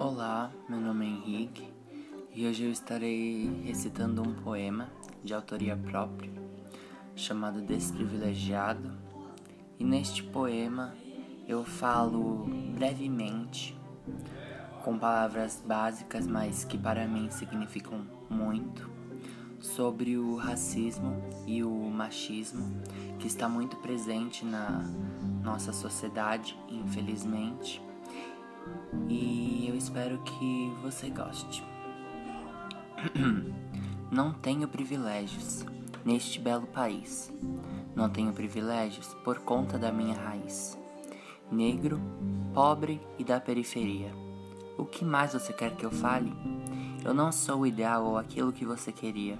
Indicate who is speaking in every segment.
Speaker 1: Olá, meu nome é Henrique e hoje eu estarei recitando um poema de autoria própria chamado Desprivilegiado. E neste poema eu falo brevemente, com palavras básicas, mas que para mim significam muito, sobre o racismo e o machismo que está muito presente na nossa sociedade, infelizmente e espero que você goste. Não tenho privilégios neste belo país. Não tenho privilégios por conta da minha raiz. Negro, pobre e da periferia. O que mais você quer que eu fale? Eu não sou o ideal ou aquilo que você queria.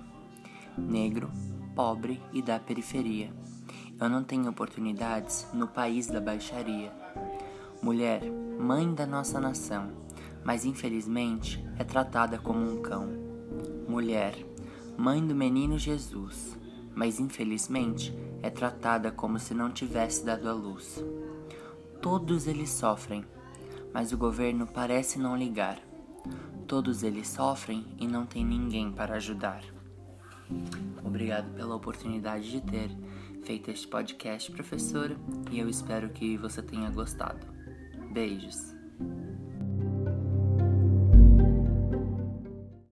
Speaker 1: Negro, pobre e da periferia. Eu não tenho oportunidades no país da baixaria. Mulher, mãe da nossa nação, mas infelizmente é tratada como um cão. Mulher, mãe do menino Jesus, mas infelizmente é tratada como se não tivesse dado à luz. Todos eles sofrem, mas o governo parece não ligar. Todos eles sofrem e não tem ninguém para ajudar. Obrigado pela oportunidade de ter feito este podcast, professora, e eu espero que você tenha gostado. Beijos.